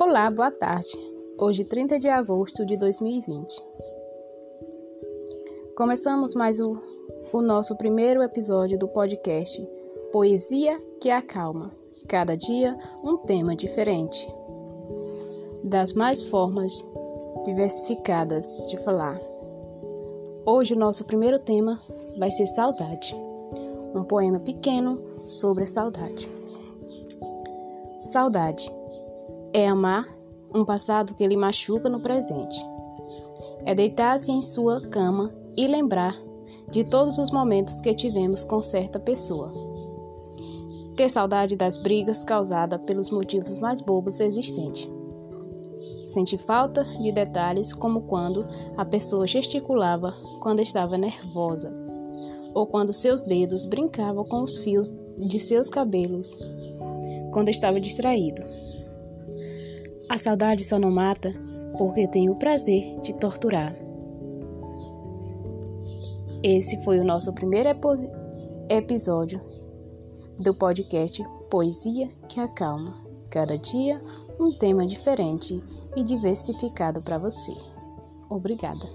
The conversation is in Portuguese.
Olá, boa tarde. Hoje, 30 de agosto de 2020. Começamos mais o, o nosso primeiro episódio do podcast Poesia que Acalma. Cada dia um tema diferente. Das mais formas diversificadas de falar. Hoje, o nosso primeiro tema vai ser Saudade. Um poema pequeno sobre a saudade. Saudade é amar um passado que lhe machuca no presente. É deitar-se em sua cama e lembrar de todos os momentos que tivemos com certa pessoa. Ter saudade das brigas causadas pelos motivos mais bobos existentes. Sente falta de detalhes como quando a pessoa gesticulava quando estava nervosa, ou quando seus dedos brincavam com os fios de seus cabelos quando estava distraído. A saudade só não mata porque tem o prazer de torturar. Esse foi o nosso primeiro episódio do podcast Poesia que Acalma. Cada dia um tema diferente e diversificado para você. Obrigada.